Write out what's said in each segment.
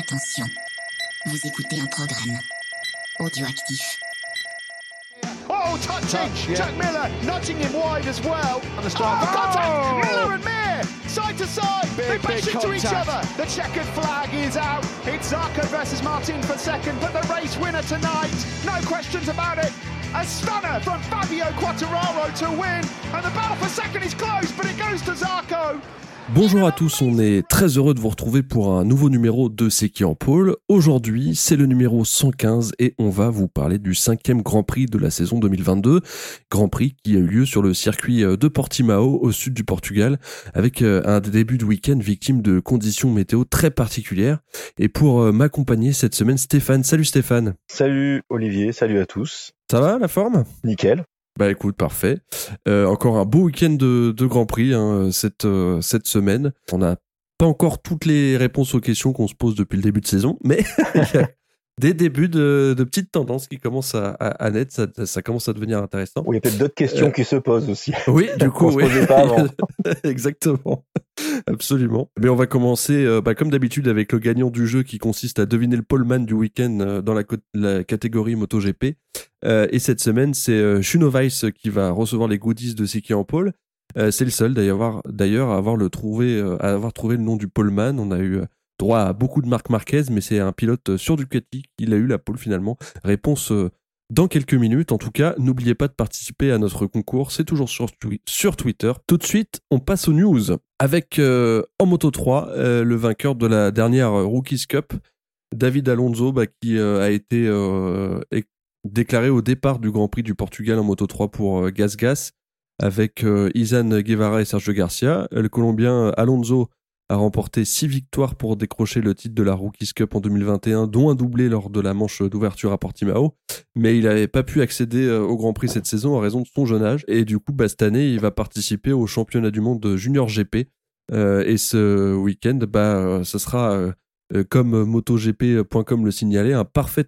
Attention, vous écoutez un programme audioactif. Oh, touching! Touch, yeah. Jack Miller nudging him wide as well. the strike. Oh, contact! Oh! Miller and Mir, side to side. Big, they bash big into each other. The checkered flag is out. It's Zarco versus Martin for second, but the race winner tonight, no questions about it. A stunner from Fabio Quattararo to win, and the battle for second is close, but it goes to Zarco. Bonjour à tous, on est très heureux de vous retrouver pour un nouveau numéro de C'est qui en pôle. Aujourd'hui, c'est le numéro 115 et on va vous parler du cinquième Grand Prix de la saison 2022. Grand Prix qui a eu lieu sur le circuit de Portimao au sud du Portugal avec euh, un début de week-end victime de conditions météo très particulières. Et pour euh, m'accompagner cette semaine, Stéphane. Salut Stéphane. Salut Olivier, salut à tous. Ça va la forme? Nickel. Bah écoute, parfait. Euh, encore un beau week-end de, de Grand Prix hein, cette, euh, cette semaine. On n'a pas encore toutes les réponses aux questions qu'on se pose depuis le début de saison, mais des débuts de, de petites tendances qui commencent à, à, à naître, ça, ça commence à devenir intéressant. Oui, il y a peut-être d'autres questions Euh, qui se posent aussi. Oui, du coup, se oui. posait pas avant. Exactement. Absolument. Mais on va commencer, euh, bah, comme d'habitude, avec le gagnant du jeu qui consiste à deviner le poleman du week-end euh, dans la, catégorie MotoGP. Euh, et cette semaine, c'est Shuno Weiss qui va recevoir les goodies de Seki en pole. C'est le seul d'ailleurs à avoir le trouvé, à avoir trouvé le nom du poleman. On a eu droit à beaucoup de Marc Marquez, mais c'est un pilote euh, sur Ducati qui a eu la pole finalement. Réponse euh, dans quelques minutes. En tout cas, n'oubliez pas de participer à notre concours. C'est toujours sur, sur Twitter. Tout de suite, on passe aux news avec euh, en Moto 3 euh, le vainqueur de la dernière Rookies Cup, David Alonso, bah, qui a été déclaré au départ du Grand Prix du Portugal en Moto 3 pour euh, Gas avec Izan Guevara et Sergio Garcia. Le Colombien Alonso a remporté six victoires pour décrocher le titre de la Rookies Cup en 2021, dont un doublé lors de la manche d'ouverture à Portimao. Mais il n'avait pas pu accéder euh, au Grand Prix cette saison en raison de son jeune âge. Et du coup, bah, cette année, il va participer au championnat du monde de Junior GP. Euh, et ce week-end, bah, euh, ce sera, comme MotoGP.com le signalait, un parfait,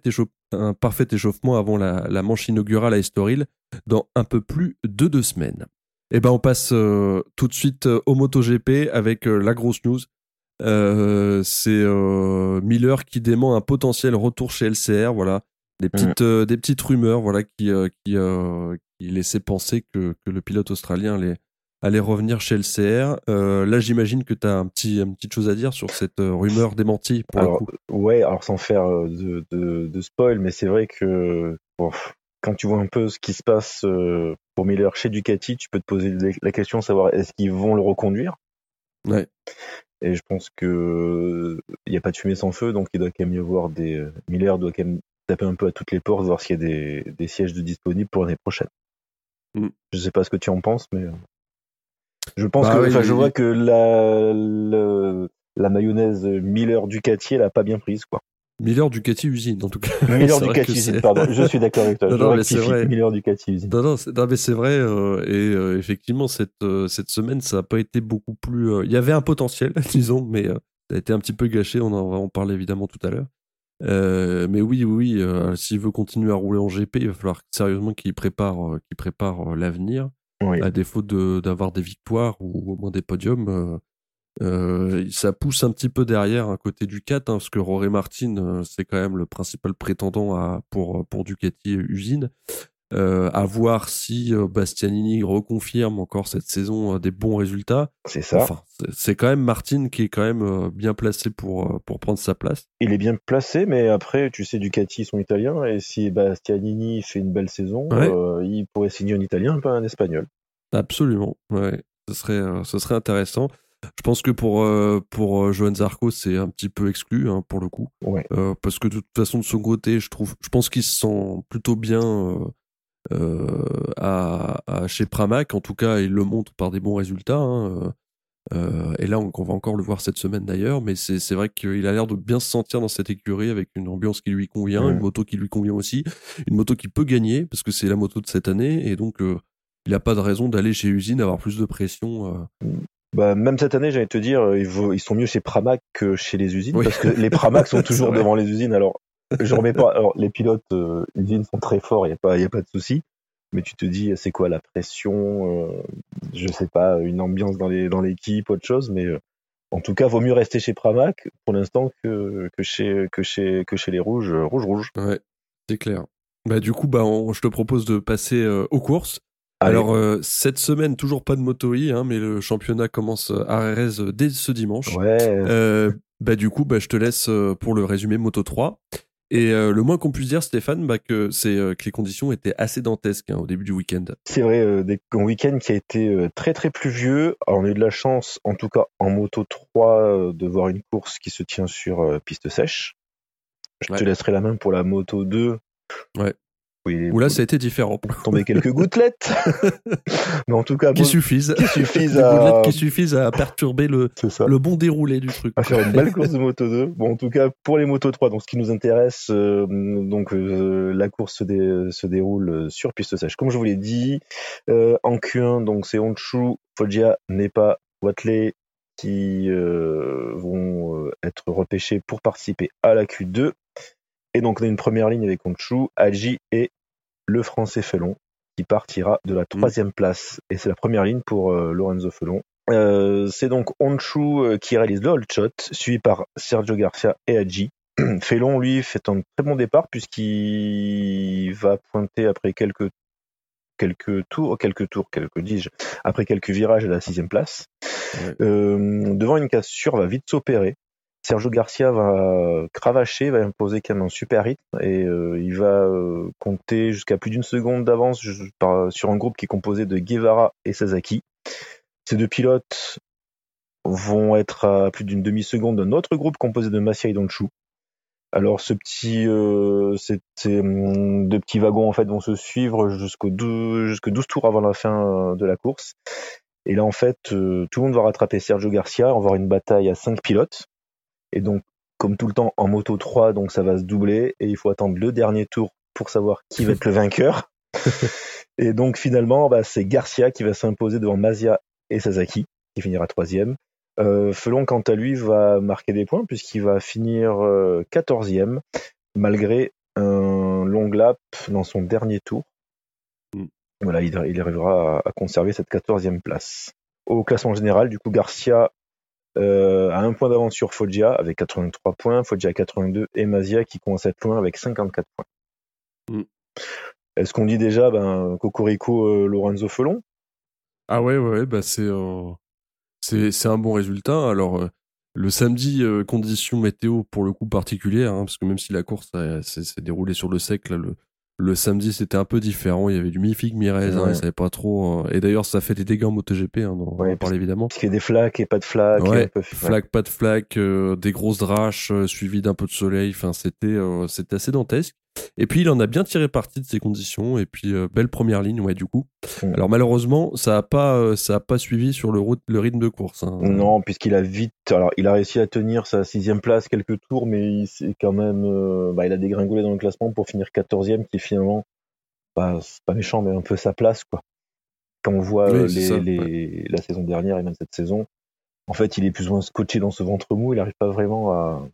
échauffement avant la manche inaugurale à Estoril dans un peu plus de deux semaines. Et ben on passe euh, tout de suite euh, au MotoGP avec euh, la grosse news. Euh, c'est euh, Miller qui dément un potentiel retour chez LCR. Voilà, des petites, euh, des petites rumeurs, voilà, qui, euh, qui, euh, qui laissaient penser que, que le pilote australien allait, allait revenir chez LCR. Euh, là, j'imagine que tu as un petit, une petite chose à dire sur cette rumeur démentie pour Alors, le coup. ouais, alors sans faire de, de, de spoil, mais c'est vrai que bon, quand tu vois un peu ce qui se passe euh, pour Miller chez Ducati, tu peux te poser la question de savoir est-ce qu'ils vont le reconduire? Ouais. Et je pense que il n'y a pas de fumée sans feu, donc il doit quand même y avoir des euh, Miller doit quand même taper un peu à toutes les portes, voir s'il y a des, des sièges de disponibles pour l'année prochaine. Mm. Je sais pas ce que tu en penses, mais euh, je pense Bah que, ouais, je vois que la, mayonnaise Miller Ducati, elle a pas bien prise, quoi. Miller Ducati usine, en tout cas. Miller Ducati usine, pardon. Je suis d'accord avec toi. Non, non, mais c'est vrai. Miller Ducati usine. Non, non, non, mais c'est vrai. euh, et euh, effectivement, cette, euh, cette semaine, ça n'a pas été beaucoup plus. euh, Il y avait un potentiel, disons, mais euh, ça a été un petit peu gâché. On en va en parler évidemment tout à l'heure. Euh, mais oui, oui, euh, s'il veut continuer à rouler en GP, il va falloir sérieusement qu'il prépare, qu'il prépare l'avenir. Oui. À défaut de, d'avoir des victoires ou au moins des podiums, euh, euh, ça pousse un petit peu derrière un côté Ducat, hein, parce que Rory Martin, euh, c'est quand même le principal prétendant à, pour, pour Ducati usine. Euh, à voir si euh, Bastianini reconfirme encore cette saison euh, des bons résultats. C'est ça. Enfin, c'est- quand même Martin qui est quand même euh, bien placé pour, euh, pour prendre sa place. Il est bien placé, mais après, tu sais, Ducati, ils sont italiens, et si Bastianini fait une belle saison, Ouais. euh, il pourrait signer un italien, pas un espagnol. Absolument, ouais. Ce serait, euh, ce serait intéressant. Je pense que pour, euh, pour euh, Johan Zarco, c'est un petit peu exclu hein, pour le coup. Ouais. Euh, parce que de toute façon, de son côté, je trouve, je pense qu'il se sent plutôt bien euh, euh, à, à- chez Pramac. En tout cas, il le montre par des bons résultats. hein, et là, on, on va encore le voir cette semaine d'ailleurs. Mais c'est c'est vrai qu'il a l'air de bien se sentir dans cette écurie avec une ambiance qui lui convient, une moto qui lui convient aussi, une moto qui peut gagner parce que c'est la moto de cette année. Et donc, euh, il n'a pas de raison d'aller chez Usine avoir plus de pression. euh. Bah, même cette année, j'allais te dire, euh, ils, ils sont mieux chez Pramac que chez les usines, Oui. parce que les Pramac sont toujours devant les usines. Alors, je remets pas. Alors, les pilotes euh, usines sont très forts, il y a pas, y a pas de souci. Mais tu te dis, c'est quoi la pression euh, Je sais pas, une ambiance dans les dans l'équipe, autre chose. Mais euh, En tout cas, vaut mieux rester chez Pramac pour l'instant que, que, chez, que, chez, que chez les rouges, rouge rouge. Ouais, c'est clair. Bah du coup, bah je te propose de passer aux courses. Alors cette semaine, toujours pas de Moto E, hein, mais le championnat commence à RS dès ce dimanche. Ouais. bah du coup, bah je te laisse pour le résumé Moto 3. Et euh, le moins qu'on puisse dire, Stéphane, bah, que c'est euh, que les conditions étaient assez dantesques hein, au début du week-end. C'est vrai, euh, un week-end qui a été très très pluvieux. Alors, on a eu de la chance, en tout cas en moto 3, de voir une course qui se tient sur piste sèche. Je te laisserai la main pour la moto 2. Ouais. Où là, ça a été différent. Tomber quelques gouttelettes. Mais en tout cas, qui suffisent. Qui suffisent à... qui suffisent à perturber le, le bon déroulé du truc. À faire une belle course de moto 2. Bon, en tout cas, pour les motos 3, donc ce qui nous intéresse, euh, donc euh, la course se, dé, se, déroule sur piste sèche. Comme je vous l'ai dit, euh, en Q1, donc c'est Honshu, Foggia, Nepa, Watley qui vont être repêchés pour participer à la Q2. Et donc on a une première ligne avec Honshu, Aji et le français Felon qui partira de la troisième place. Et c'est la première ligne pour euh, Lorenzo Felon. Euh, c'est donc Honshu euh, qui réalise le hold shot, suivi par Sergio Garcia et Aji. Felon, lui, fait un très bon départ puisqu'il va pointer après quelques quelques tours, quelques tours, quelques dis-je, après quelques virages à la sixième place. devant une cassure, va vite s'opérer. Sergio Garcia va cravacher, va imposer quand même un super rythme et euh, il va euh, compter jusqu'à plus d'une seconde d'avance sur un groupe qui est composé de Guevara et Sasaki. Ces deux pilotes vont être à plus d'une demi-seconde d'un autre groupe composé de Massia et Donchu. Alors ce petit, euh, ces, hum, deux petits wagons en fait vont se suivre jusqu'au 12, jusqu'à 12 tours avant la fin de la course. Et là en fait, tout le monde va rattraper Sergio Garcia. On va avoir une bataille à cinq pilotes. Et donc, comme tout le temps en moto 3, donc ça va se doubler et il faut attendre le dernier tour pour savoir qui va être le vainqueur. et donc finalement, bah, c'est Garcia qui va s'imposer devant Mazia et Sasaki, qui finira troisième. Euh, Felon, quant à lui, va marquer des points puisqu'il va finir euh, quatorzième, malgré un long lap dans son dernier tour. Mm. Voilà, il, arrivera à, à, conserver cette quatorzième place. Au classement général, du coup, Garcia euh, à un point d'avance sur Foggia avec 83 points, Foggia 82 et Mazia qui commence à être loin avec 54 points. Mm. Est-ce qu'on dit déjà ben, Cocorico euh, Lorenzo Felon? Ah ouais, ouais, bah c'est, euh, c'est, un bon résultat. Alors, le samedi, conditions météo pour le coup particulières, hein, parce que même si la course s'est déroulée sur le sec, là, le, le samedi, c'était un peu différent. Il y avait du mi-figue. Ouais. savait pas trop. Euh, et d'ailleurs, ça fait des dégâts en MotoGP, hein, dont on parle évidemment. Parce qu'il y a des flaques et pas de flaques. Ouais, flaques, pas de flaques, euh, des grosses draches euh, suivies d'un peu de soleil. Enfin, c'était, c'était assez dantesque. Et puis il en a bien tiré parti de ces conditions et puis euh, belle première ligne ouais du coup. Mm. Alors malheureusement ça a pas euh, ça a pas suivi sur le, route, le rythme de course. Hein. Non puisqu'il a vite alors il a réussi à tenir sa sixième place quelques tours mais il quand même euh, bah, il a dégringolé dans le classement pour finir quatorzième qui est finalement pas c'est pas méchant mais un peu sa place quoi. Quand on voit les, les, la saison dernière et même cette saison en fait il est plus ou moins scotché dans ce ventre mou il n'arrive pas vraiment à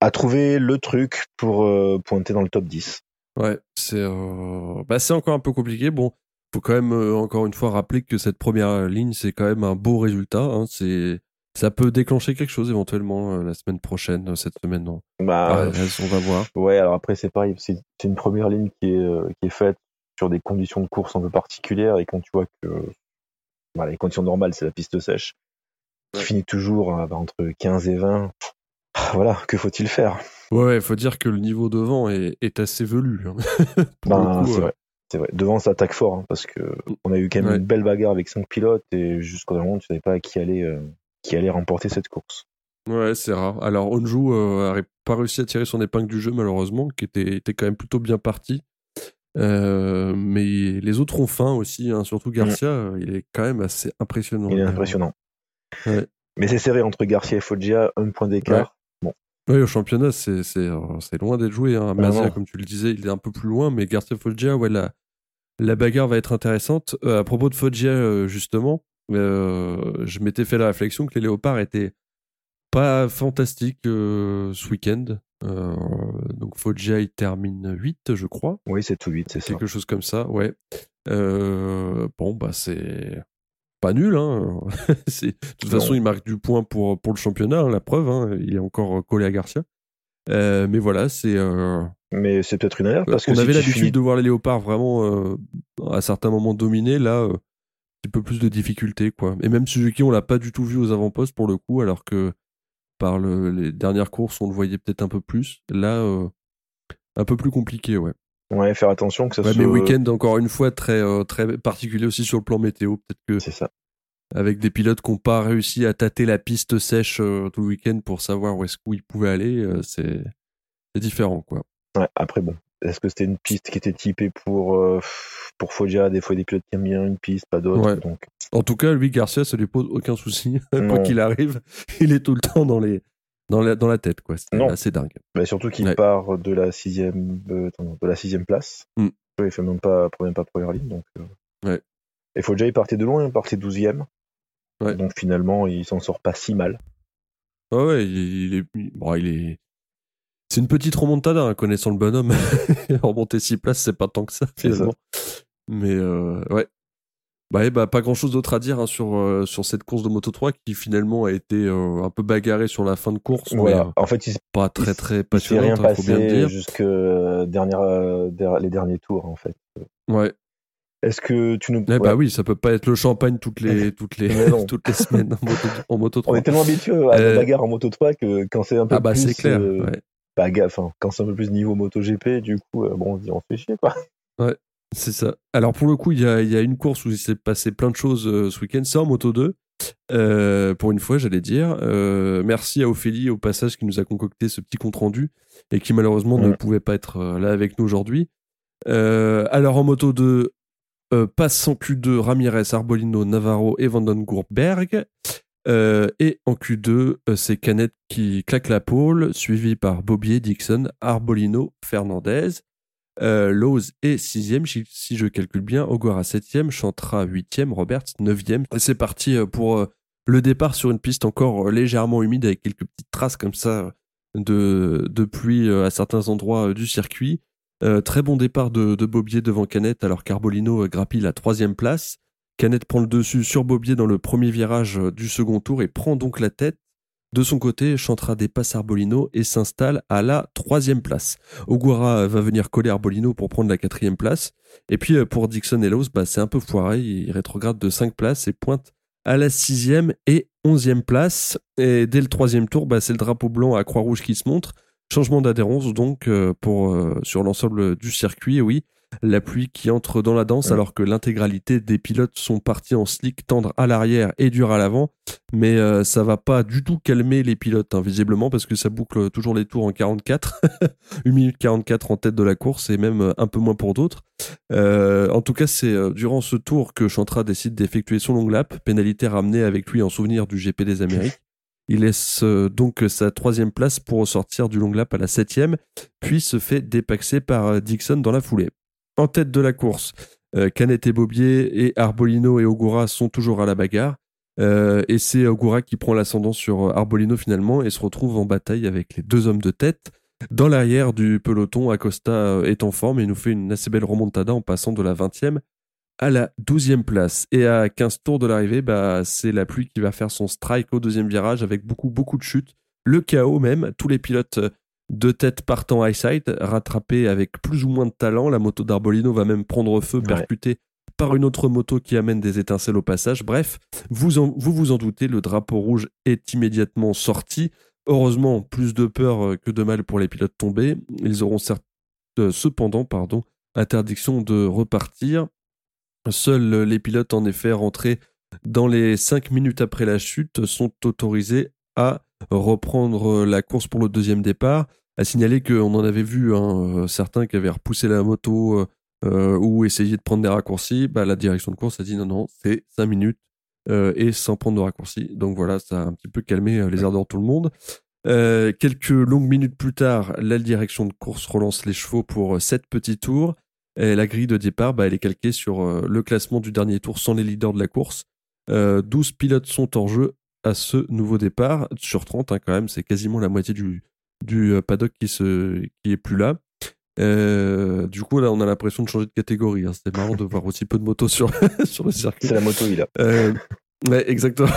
à trouver le truc pour euh, pointer dans le top 10. Ouais, c'est euh... bah, c'est encore un peu compliqué. Bon, faut quand même euh, encore une fois rappeler que cette première ligne c'est quand même un beau résultat. Hein. C'est ça peut déclencher quelque chose éventuellement la semaine prochaine, cette semaine non? Bah, on va voir. Ouais, alors après c'est pareil, c'est une première ligne qui est qui est faite sur des conditions de course un peu particulières et quand tu vois que bah, les conditions normales c'est la piste sèche qui finit toujours bah, entre 15 et 20 voilà, que faut-il faire? Ouais, il faut dire que le niveau devant est, est assez velu. Hein. ben, c'est vrai. C'est vrai. Devant, ça attaque fort, hein, parce que on a eu quand même une belle bagarre avec cinq pilotes et jusqu'au moment, tu savais pas qui allait, euh, qui allait remporter cette course. Ouais, c'est rare. Alors, Onju euh, pas réussi à tirer son épingle du jeu, malheureusement, qui était, était quand même plutôt bien parti. Euh, mais les autres ont faim aussi, hein, surtout Garcia, mm. il est quand même assez impressionnant. Il est impressionnant. Mais c'est serré entre Garcia et Foggia, un point d'écart. Oui, au championnat, c'est, euh, c'est loin d'être joué. Hein. Mazia, comme tu le disais, il est un peu plus loin, mais Garcia Foggia, ouais, la, la bagarre va être intéressante. Euh, à propos de Foggia, euh, justement, je m'étais fait la réflexion que les léopards étaient pas fantastiques ce week-end. donc Foggia, il termine 8, je crois. Oui, c'est tout 8, c'est ça. Quelque chose comme ça, ouais. bon, bah c'est pas nul. Hein. de toute façon, il marque du point pour, pour le championnat, hein, la preuve. Hein. Il est encore collé à Garcia. mais voilà, c'est. Mais c'est peut-être une erreur parce on que avait l'habitude de voir les léopards vraiment à certains moments dominer. Là, un petit peu plus de difficultés, quoi. Et même Suzuki, on l'a pas du tout vu aux avant-postes pour le coup, alors que par les dernières courses, on le voyait peut-être un peu plus. Là, un peu plus compliqué, ouais. Ouais, faire attention que ça ouais, Mais week-end, encore une fois, très, euh, très particulier aussi sur le plan météo. Peut-être que. C'est ça. Avec des pilotes qui n'ont pas réussi à tâter la piste sèche euh, tout le week-end pour savoir où est-ce qu'ils pouvaient aller, euh, c'est différent, quoi. Ouais, après, bon. Est-ce que c'était une piste qui était typée pour, pour Foggia? Des fois, des pilotes qui aiment bien une piste, pas d'autres. Donc... En tout cas, lui, Garcia, ça lui pose aucun souci. Quoi qu'il arrive, il est tout le temps dans les, dans la, dans la tête, quoi. C'est assez dingue. Mais surtout qu'il part de la sixième, euh, de la sixième place. Mm. Il fait même pas, même pas première ligne, donc. Euh... Ouais. Et déjà il partait de loin, il partait douzième. Ouais. Donc finalement, il s'en sort pas si mal. Ouais, ouais, il, est, bon, il est. C'est une petite remontada, hein, connaissant le bonhomme. Remonter six places, c'est pas tant que ça, finalement. Mais euh, ouais, bah, bah, pas grand chose d'autre à dire hein, sur, euh, sur cette course de Moto 3 qui finalement a été euh, un peu bagarrée sur la fin de course. Mais, euh, en fait, il pas très très passionnant. rien hein, dire. jusque dernière, les derniers tours en fait. Ouais. Est-ce que tu nous. Eh bah oui, ça peut pas être le champagne toutes les, toutes les, toutes les semaines en moto, 3. On est tellement habitué à la bagarre en Moto 3 que quand c'est un peu ah bah, plus. clair. Ouais. Bagarre, quand c'est un peu plus niveau Moto GP, du coup, bon, on se dit on fait chier quoi. Ouais. C'est ça. Alors pour le coup, il y a, y a, une course où il s'est passé plein de choses euh, ce week-end. C'est en moto 2. Euh, pour une fois, j'allais dire. Euh, merci à Ophélie au passage qui nous a concocté ce petit compte rendu et qui malheureusement ne pouvait pas être là avec nous aujourd'hui. Alors en moto 2, passe en Q2 Ramirez, Arbolino, Navarro et Vandengourberg. et en Q2, c'est Canet qui claque la pole, suivi par Bobier, Dixon, Arbolino, Fernandez. Euh, Lowe's est sixième, si, je calcule bien. Ogura septième, Chantra huitième, Roberts neuvième. C'est parti euh, pour euh, le départ sur une piste encore légèrement humide avec quelques petites traces comme ça de, de pluie à certains endroits du circuit. très bon départ de, de Bobier devant Canet alors qu'Arbolino grappille la troisième place. Canet prend le dessus sur Bobier dans le premier virage du second tour et prend donc la tête. De son côté, Chantra dépasse Arbolino et s'installe à la troisième place. Ogura va venir coller Arbolino pour prendre la quatrième place. Et puis euh, pour Dixon et Lowe's, bah, c'est un peu foiré. Il rétrograde de cinq places et pointe à la sixième et onzième place. Et dès le troisième tour, bah, c'est le drapeau blanc à Croix-Rouge qui se montre. Changement d'adhérence donc euh, euh, sur l'ensemble du circuit. oui, la pluie qui entre dans la danse alors que l'intégralité des pilotes sont partis en slick tendre à l'arrière et dur à l'avant. Mais euh, ça va pas du tout calmer les pilotes hein, visiblement parce que ça boucle toujours les tours en 44 1 minute 44 en tête de la course et même euh, un peu moins pour d'autres. Euh, en tout cas c'est durant ce tour que Chantra décide d'effectuer son long lap pénalité ramenée avec lui en souvenir du GP des Amériques. Il laisse donc sa troisième place pour ressortir du long lap à la septième, puis se fait dépaxer par Dixon dans la foulée en tête de la course. Euh, Canet et Bobier et Arbolino et Ogura sont toujours à la bagarre. Euh, et c'est Ogura qui prend l'ascendant sur Arbolino finalement et se retrouve en bataille avec les deux hommes de tête. Dans l'arrière du peloton, Acosta euh, est en forme et nous fait une assez belle remontada en passant de la 20e à la 12e place. Et à 15 tours de l'arrivée, bah, c'est la pluie qui va faire son strike au deuxième virage avec beaucoup, beaucoup de chutes. Le chaos même. Tous les pilotes deux têtes partant high side, rattrapées avec plus ou moins de talent. La moto d'Arbolino va même prendre feu, percutée par une autre moto qui amène des étincelles au passage. Bref, vous vous, vous en doutez, le drapeau rouge est immédiatement sorti. Heureusement, plus de peur euh, que de mal pour les pilotes tombés. Ils auront euh, cependant pardon, interdiction de repartir. Seuls les pilotes en effet rentrés dans les 5 minutes après la chute sont autorisés à reprendre la course pour le deuxième départ. À signaler qu'on en avait vu hein, euh, certains qui avaient repoussé la moto euh, ou essayé de prendre des raccourcis. Bah, la direction de course a dit non, non, c'est 5 minutes euh, et sans prendre de raccourcis. Donc voilà, ça a un petit peu calmé les ardeurs de tout le monde. quelques longues minutes plus tard, la direction de course relance les chevaux pour 7 petits tours. Et la grille de départ, bah, elle est calquée sur le classement du dernier tour sans les leaders de la course. 12 pilotes sont en jeu à ce nouveau départ. Sur 30, hein, quand même, c'est quasiment la moitié du, du euh, paddock qui, se, qui est plus là. Euh, du coup, là, on a l'impression de changer de catégorie. Hein. C'était marrant de voir aussi peu de motos sur, sur le circuit. C'est la moto, il a. Euh, ouais, exactement.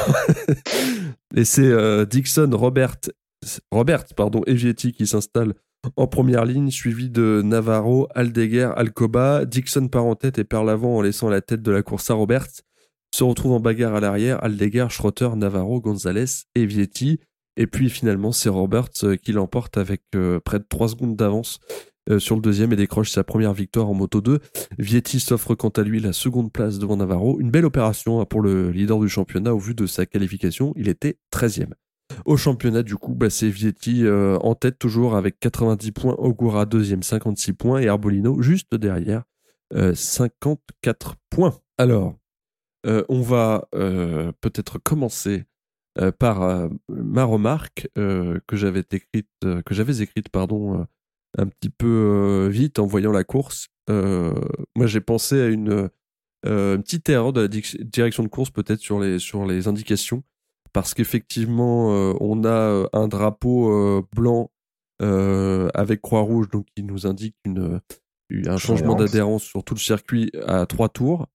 et c'est euh, Dixon, Robert, Robert, pardon, et Vietti qui s'installent en première ligne, suivi de Navarro, Aldeguer, Alcoba. Dixon part en tête et perd l'avant en laissant la tête de la course à Robert. Se retrouve en bagarre à l'arrière, Aldeguer, Schrotter, Navarro, Gonzalez et Vietti. Et puis finalement, c'est Robert qui l'emporte avec près de 3 secondes d'avance euh, sur le deuxième et décroche sa première victoire en Moto 2. Vietti s'offre quant à lui la seconde place devant Navarro. Une belle opération hein, pour le leader du championnat au vu de sa qualification. Il était 13e. Au championnat, du coup, bah, c'est Vietti euh, en tête toujours avec 90 points, Ogura deuxième 56 points et Arbolino juste derrière 54 euh, points. Alors, on va peut-être commencer par ma remarque que j'avais écrite, que j'avais écrite pardon un petit peu euh, vite en voyant la course. Euh, moi, j'ai pensé à une, euh, petite erreur de la direction de course peut-être sur les, sur les indications. Parce qu'effectivement, on a un drapeau blanc avec Croix-Rouge, donc qui nous indique une, un changement d'adhérence sur tout le circuit à trois tours.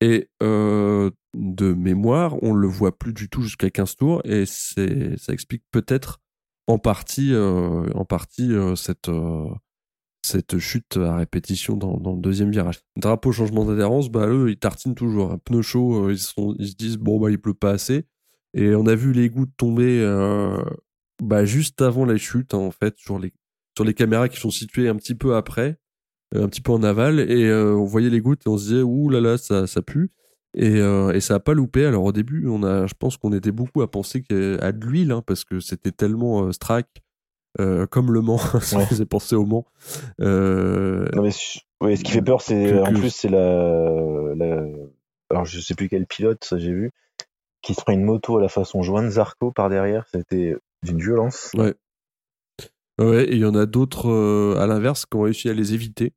Et de mémoire, on le voit plus du tout jusqu'à 15 tours, et c'est ça explique peut-être en partie, euh, en partie euh, cette, euh, cette chute à répétition dans, dans, le deuxième virage. Drapeau changement d'adhérence, bah eux ils tartinent toujours. Un pneu chaud, ils, sont, ils se disent bon bah il pleut pas assez. Et on a vu les gouttes tomber bah, juste avant la chute en fait sur les sur les caméras qui sont situées un petit peu après, un petit peu en aval et on voyait les gouttes et on se disait ouh là là ça ça pue. Et, euh, et, ça a pas loupé. Alors au début, on a, je pense qu'on était beaucoup à penser à de l'huile, hein, parce que c'était tellement euh, strac, euh, comme le Mans, ça faisait penser au Mans. Euh, non mais ouais, ce qui fait peur, c'est en plus c'est la, la, alors je sais plus quel pilote, ça j'ai vu, qui se prend une moto à la façon Joan Zarco par derrière. C'était d'une violence. Ouais. Ouais, et il y en a d'autres à l'inverse qui ont réussi à les éviter.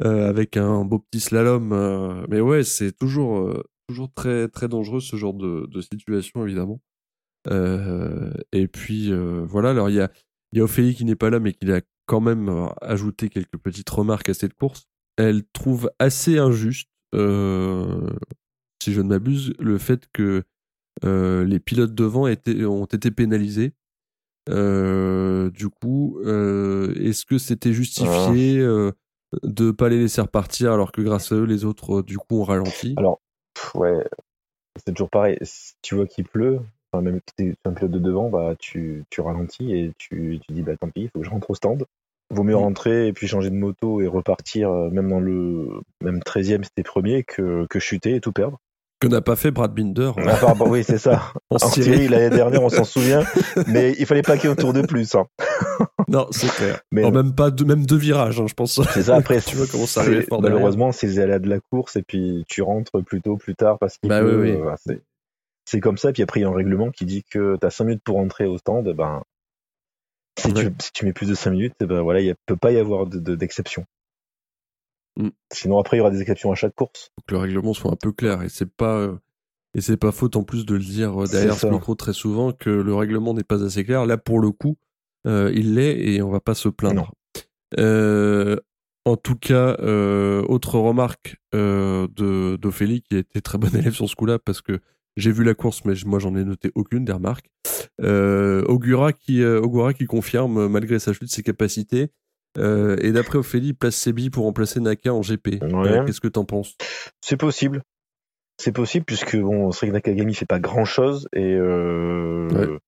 avec un beau petit slalom. mais ouais, c'est toujours toujours très très dangereux ce genre de, situation évidemment. Euh, et puis euh, voilà, alors il y a, y Ophélie qui n'est pas là mais qui a quand même euh, ajouté quelques petites remarques à cette course. Elle trouve assez injuste, si je ne m'abuse, le fait que les pilotes devant étaient, ont été pénalisés. Du coup, est-ce que c'était justifié de de pas les laisser repartir alors que grâce à eux les autres du coup ont ralenti? Alors ouais, c'est toujours pareil. Si tu vois qu'il pleut, enfin, même si tu es un pilote de devant, bah, tu, tu ralentis et tu, tu dis bah tant pis, il faut que je rentre au stand. Vaut mieux rentrer et puis changer de moto et repartir, euh, même dans le même 13e, c'était premier, que, que chuter et tout perdre. Que n'a pas fait Brad Binder. Enfin, bah, oui, c'est ça. en Syrie, l'année dernière, on s'en souvient. Mais il fallait pas qu'il y ait un tour de plus. Hein. non, c'est clair. Mais même pas deux, même deux virages, hein, je pense. C'est ça. Après, tu vois comment ça Malheureusement, c'est les aléas de la course et puis tu rentres plus tôt, plus tard parce que bah, oui, oui. c'est comme ça. Puis après, il y a un règlement qui dit que tu as 5 minutes pour rentrer au stand. Ben, si, tu, si tu mets plus de 5 minutes, ben voilà, il peut pas y avoir d'exception. Mm. Sinon, après, il y aura des exceptions à chaque course. Faut que le règlement soit un peu clair et c'est pas. Euh, et c'est pas faute en plus de le dire euh, derrière ce micro très souvent que le règlement n'est pas assez clair. Là, pour le coup, euh, il l'est et on va pas se plaindre. Euh, en tout cas, euh, autre remarque de d'Ophélie qui a été très bonne élève sur ce coup-là parce que j'ai vu la course, mais moi j'en ai noté aucune des remarques. Augura qui Augura qui confirme malgré sa chute ses capacités. Et d'après Ophélie, place Sebi pour remplacer Naka en GP. Qu'est-ce que t'en penses? C'est possible. C'est possible puisque bon, c'est vrai que Nakagami fait pas grand chose et euh,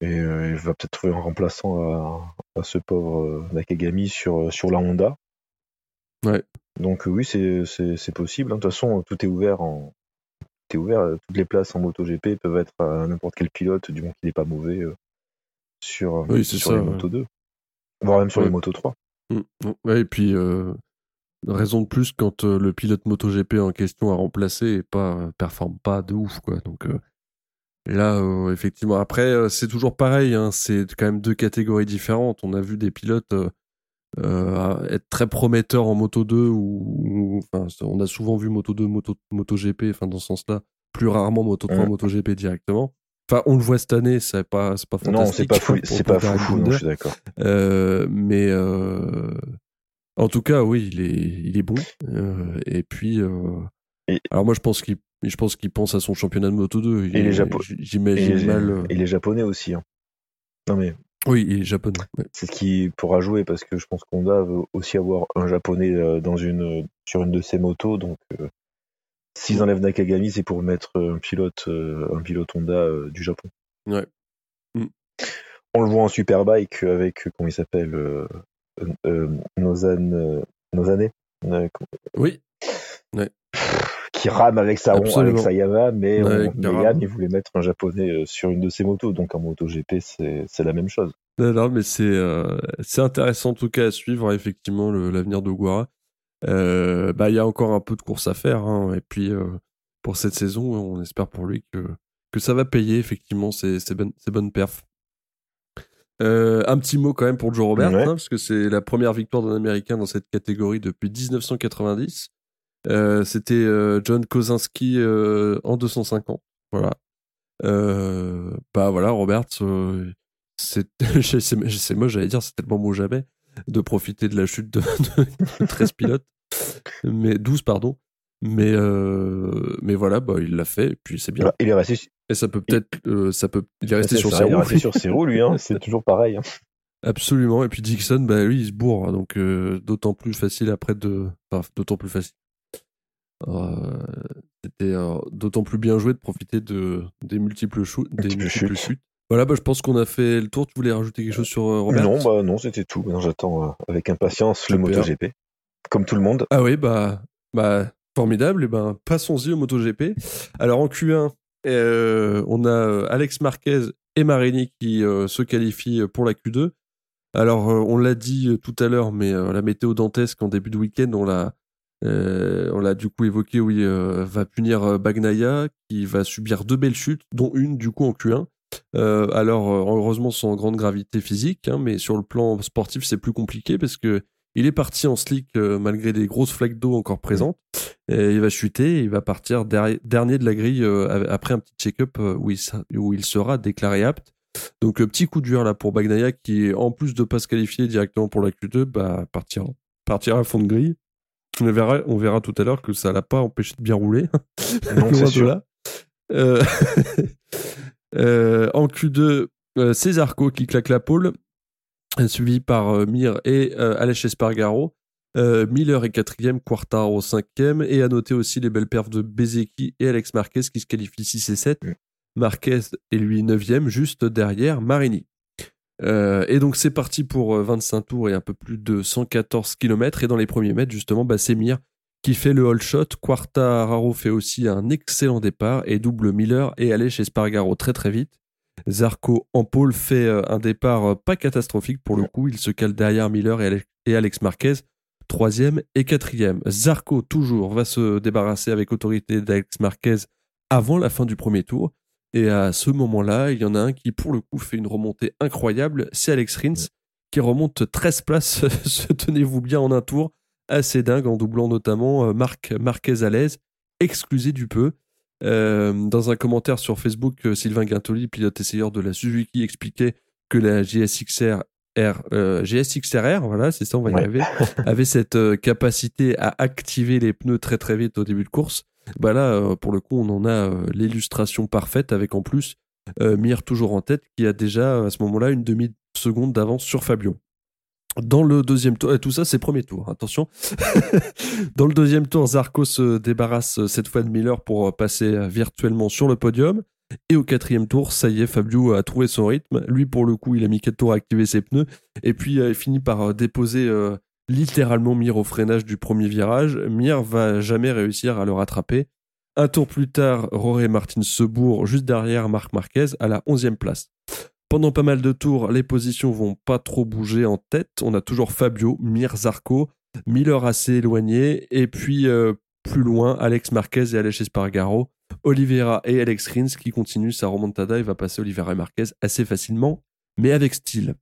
et euh, il va peut-être trouver un remplaçant à, ce pauvre euh, Nakagami sur sur la Honda. Ouais. Donc oui, c'est possible. Hein. De toute façon, tout est ouvert en tout est ouvert. Toutes les places en MotoGP peuvent être à n'importe quel pilote du moment qu'il n'est pas mauvais sur sur les Moto 2, voire même sur les Moto 3. Mmh, mmh. Ouais, et puis raison de plus quand euh, le pilote MotoGP en question a remplacé et pas euh, performe pas de ouf quoi. Donc euh, là effectivement après c'est toujours pareil hein, c'est quand même deux catégories différentes. On a vu des pilotes être très prometteurs en Moto 2 ou, enfin, on a souvent vu Moto 2 Moto MotoGP enfin dans ce sens-là, plus rarement Moto 3 MotoGP directement. Enfin, on le voit cette année, c'est pas, c'est pas fantastique. Non, c'est pas fou, c'est pas fou, je suis d'accord. Euh, mais, En tout cas, oui, il est, il est bon. Euh, et puis, euh, Et- alors moi, je pense qu'il, je pense qu'il pense à son championnat de Moto 2. Il Et les est- Japo- j- Et J'imagine mal. euh, et les japonais aussi. hein. Non mais Oui, il est japonais. ouais. c'est ce qui pourra jouer parce que je pense qu'Honda veut aussi avoir un japonais euh, dans une sur une de ses motos. Donc euh, s'ils enlèvent Nakagami, c'est pour mettre un pilote euh, un pilote Honda euh, du Japon. Ouais. Mm. On le voit en superbike avec euh, comment il s'appelle euh, euh, Nozan euh, Nozane euh, Oui, qui rame avec sa Absolument. avec sa Yamaha, mais, on- Ouais, mais il voulait mettre un japonais euh, sur une de ses motos, donc en moto GP c'est la même chose. Non, non, mais c'est euh, intéressant en tout cas à suivre effectivement l'avenir de Guara. Euh, bah il y a encore un peu de course à faire hein, et puis euh, pour cette saison on espère pour lui que que ça va payer effectivement ses, ses bonnes ses bonnes perfs. Euh, un petit mot quand même pour Joe Robert Ouais. hein, parce que c'est la première victoire d'un Américain dans cette catégorie depuis 1990. Euh, C'était John Kozinski en 250. Voilà. Bah voilà Robert. c'est moi j'allais dire c'est tellement beau jamais de profiter de la chute de, de 13 pilotes mais 12 pardon mais euh, mais voilà bah il l'a fait et puis c'est bien Voilà, il est resté, et ça peut peut-être euh, ça peut il est resté sur ses il est roues resté sur ses roues, lui, hein, c'est toujours pareil. hein. absolument et puis Dixon bah lui il se bourre donc euh, d'autant plus facile après de enfin d'autant plus facile c'était d'autant plus bien joué de profiter de des multiples chutes des Multiples chutes. chutes voilà bah je pense qu'on a fait le tour tu voulais rajouter quelque chose sur Robert? Non, bah non, c'était tout. J'attends avec impatience le. MotoGP, comme tout le monde. Ah oui, bah, bah formidable. Et ben, passons-y au MotoGP. Alors en Q1, euh, on a euh, Alex Marquez et Marini qui euh, se qualifient pour la Q2. Alors on l'a dit tout à l'heure, mais la météo dantesque en début de week-end, on l'a, on l'a du coup évoqué. Oui, va punir Bagnaia qui va subir deux belles chutes, dont une du coup en Q1. Euh, alors heureusement sans grande gravité physique, hein, mais sur le plan sportif c'est plus compliqué parce que il est parti en slick euh, malgré des grosses flaques d'eau encore présentes. Et il va chuter, et il va partir dernier de la grille euh, après un petit check-up euh, où, il sa- où il sera déclaré apte. Donc petit coup dur là pour Bagnaia qui en plus de pas se qualifier directement pour la Q2, bah partira partira à fond de grille. On verra, on verra tout à l'heure que ça l'a pas empêché de bien rouler. Non, c'est Loin de sûr. là. Euh, euh, en Q2, euh, c'est Zarco qui claque la pole, suivi par euh, Mir et euh, Aleix Espargaro. Euh, Miller est quatrième, Quartaro cinquième, et à noter aussi les belles perfs de Bezeki et Alex Marquez qui se qualifient 6 et 7. Mm. Marquez est lui neuvième, juste derrière Marini. Euh, et donc c'est parti pour euh, 25 tours et un peu plus de 114 km. Et dans les premiers mètres, justement, bah, c'est Mir qui fait le all shot. Quartararo fait aussi un excellent départ et double Miller et allait chez Spargaro très très vite. Zarco en pôle fait euh, un départ euh, pas catastrophique pour le coup. Il se cale derrière Miller et Alex Marquez, troisième et quatrième. Zarco toujours va se débarrasser avec autorité d'Alex Marquez avant la fin du premier tour. Et à ce moment-là, il y en a un qui, pour le coup, fait une remontée incroyable. C'est Alex Rins qui remonte 13 places, se tenez-vous bien, en un tour. Assez dingue, en doublant notamment euh, Marc Marquez à l'aise, exclusé du peu. Euh, dans un commentaire sur Facebook, euh, Sylvain Guintoli, pilote essayeur de la Suzuki, expliquait que la GSXR R, euh, GSXRR, voilà, c'est ça, on va y Ouais. arriver, avait cette euh, capacité à activer les pneus très très vite au début de course. Bah là, euh, pour le coup, on en a l'illustration parfaite avec en plus Mir toujours en tête qui a déjà à ce moment-là une demi-seconde d'avance sur Fabio. Dans le deuxième tour, et tout ça c'est premier tour, attention. Dans le deuxième tour, Zarco se débarrasse euh, cette fois de Miller pour euh, passer euh, virtuellement sur le podium. Et au quatrième tour, ça y est, Fabio a trouvé son rythme. Lui, pour le coup, il a mis quatre tours à activer ses pneus. Et puis, euh, il finit par euh, déposer euh, littéralement Mir au freinage du premier virage. Mir va jamais réussir à le rattraper. Un tour plus tard, Roré Martin se bourre juste derrière Marc Marquez à la 11e place. Pendant pas mal de tours, les positions vont pas trop bouger en tête. On a toujours Fabio, Mir, Zarco, Miller assez éloigné, et puis euh, plus loin, Alex Marquez et Alex Espargaro, Oliveira et Alex Rins qui continuent sa remontada. Il va passer Oliveira et Marquez assez facilement, mais avec style.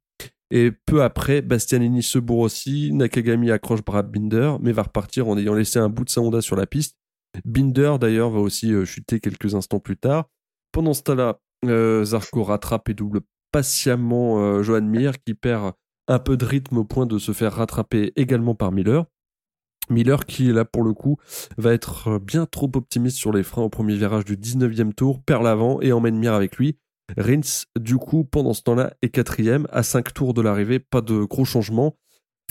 Et peu après, Bastianini se bourre aussi, Nakagami accroche Brad Binder, mais va repartir en ayant laissé un bout de sa Honda sur la piste. Binder d'ailleurs va aussi euh, chuter quelques instants plus tard. Pendant ce temps-là, euh, rattrape et double patiemment euh, Johan Mir qui perd un peu de rythme au point de se faire rattraper également par Miller. Miller qui là pour le coup va être bien trop optimiste sur les freins au premier virage du 19e tour, perd l'avant et emmène Mir avec lui. Rins du coup pendant ce temps-là est quatrième à 5 tours de l'arrivée, pas de gros changements.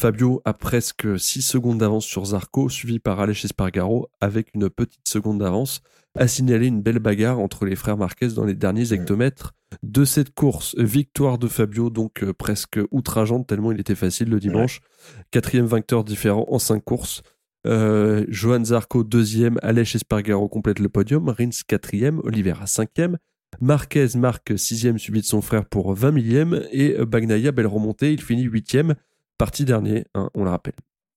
Fabio a presque 6 secondes d'avance sur Zarco, suivi par Aleix Espargaro avec une petite seconde d'avance. A signalé une belle bagarre entre les frères Marquez dans les derniers hectomètres de cette course. Victoire de Fabio, donc euh, presque outrageante, tellement il était facile le dimanche. Quatrième vainqueur différent en cinq courses. Euh, Johan Zarco deuxième, Aleix Espargaro complète le podium, Rins quatrième, Oliveira cinquième, Marquez marque sixième suivi de son frère pour 20 millième et Bagnaia, belle remontée, il finit huitième, parti dernier, hein, on le rappelle.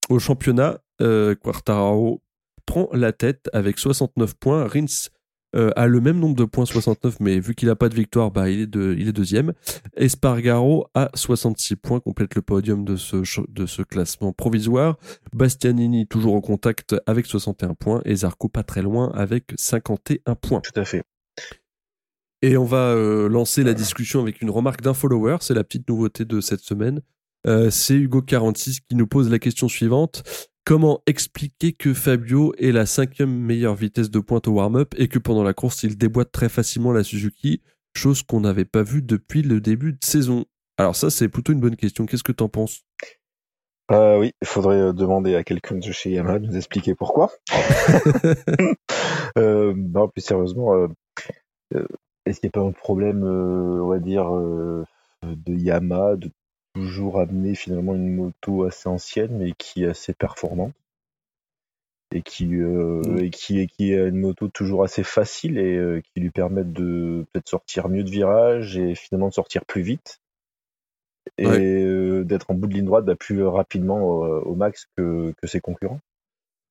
Au championnat, euh, Quartararo prend la tête avec 69 points, Rins euh, a le même nombre de points, 69, mais vu qu'il n'a pas de victoire, bah, il, est de, il est deuxième. Espargaro a 66 points, complète le podium de ce, de ce classement provisoire. Bastianini toujours en contact avec 61 points et Zarco pas très loin avec 51 points. Tout à fait. Et on va euh, lancer la discussion avec une remarque d'un follower, c'est la petite nouveauté de cette semaine. Euh, c'est Hugo46 qui nous pose la question suivante. Comment expliquer que Fabio est la cinquième meilleure vitesse de pointe au warm-up et que pendant la course il déboîte très facilement la Suzuki, chose qu'on n'avait pas vue depuis le début de saison? Alors ça c'est plutôt une bonne question, qu'est-ce que t'en penses? Euh, Oui, il faudrait euh, demander à quelqu'un de chez Yamaha de nous expliquer pourquoi. euh, non, plus sérieusement, euh, est-ce qu'il n'y a pas un problème, on va dire, de Yamaha, de toujours amener finalement une moto assez ancienne mais qui est assez performante et qui euh, et qui qui a une moto toujours assez facile et euh, qui lui permet de peut-être sortir mieux de virage et finalement de sortir plus vite et euh, d'être en bout de ligne droite bah, plus rapidement au, max que, que ses concurrents.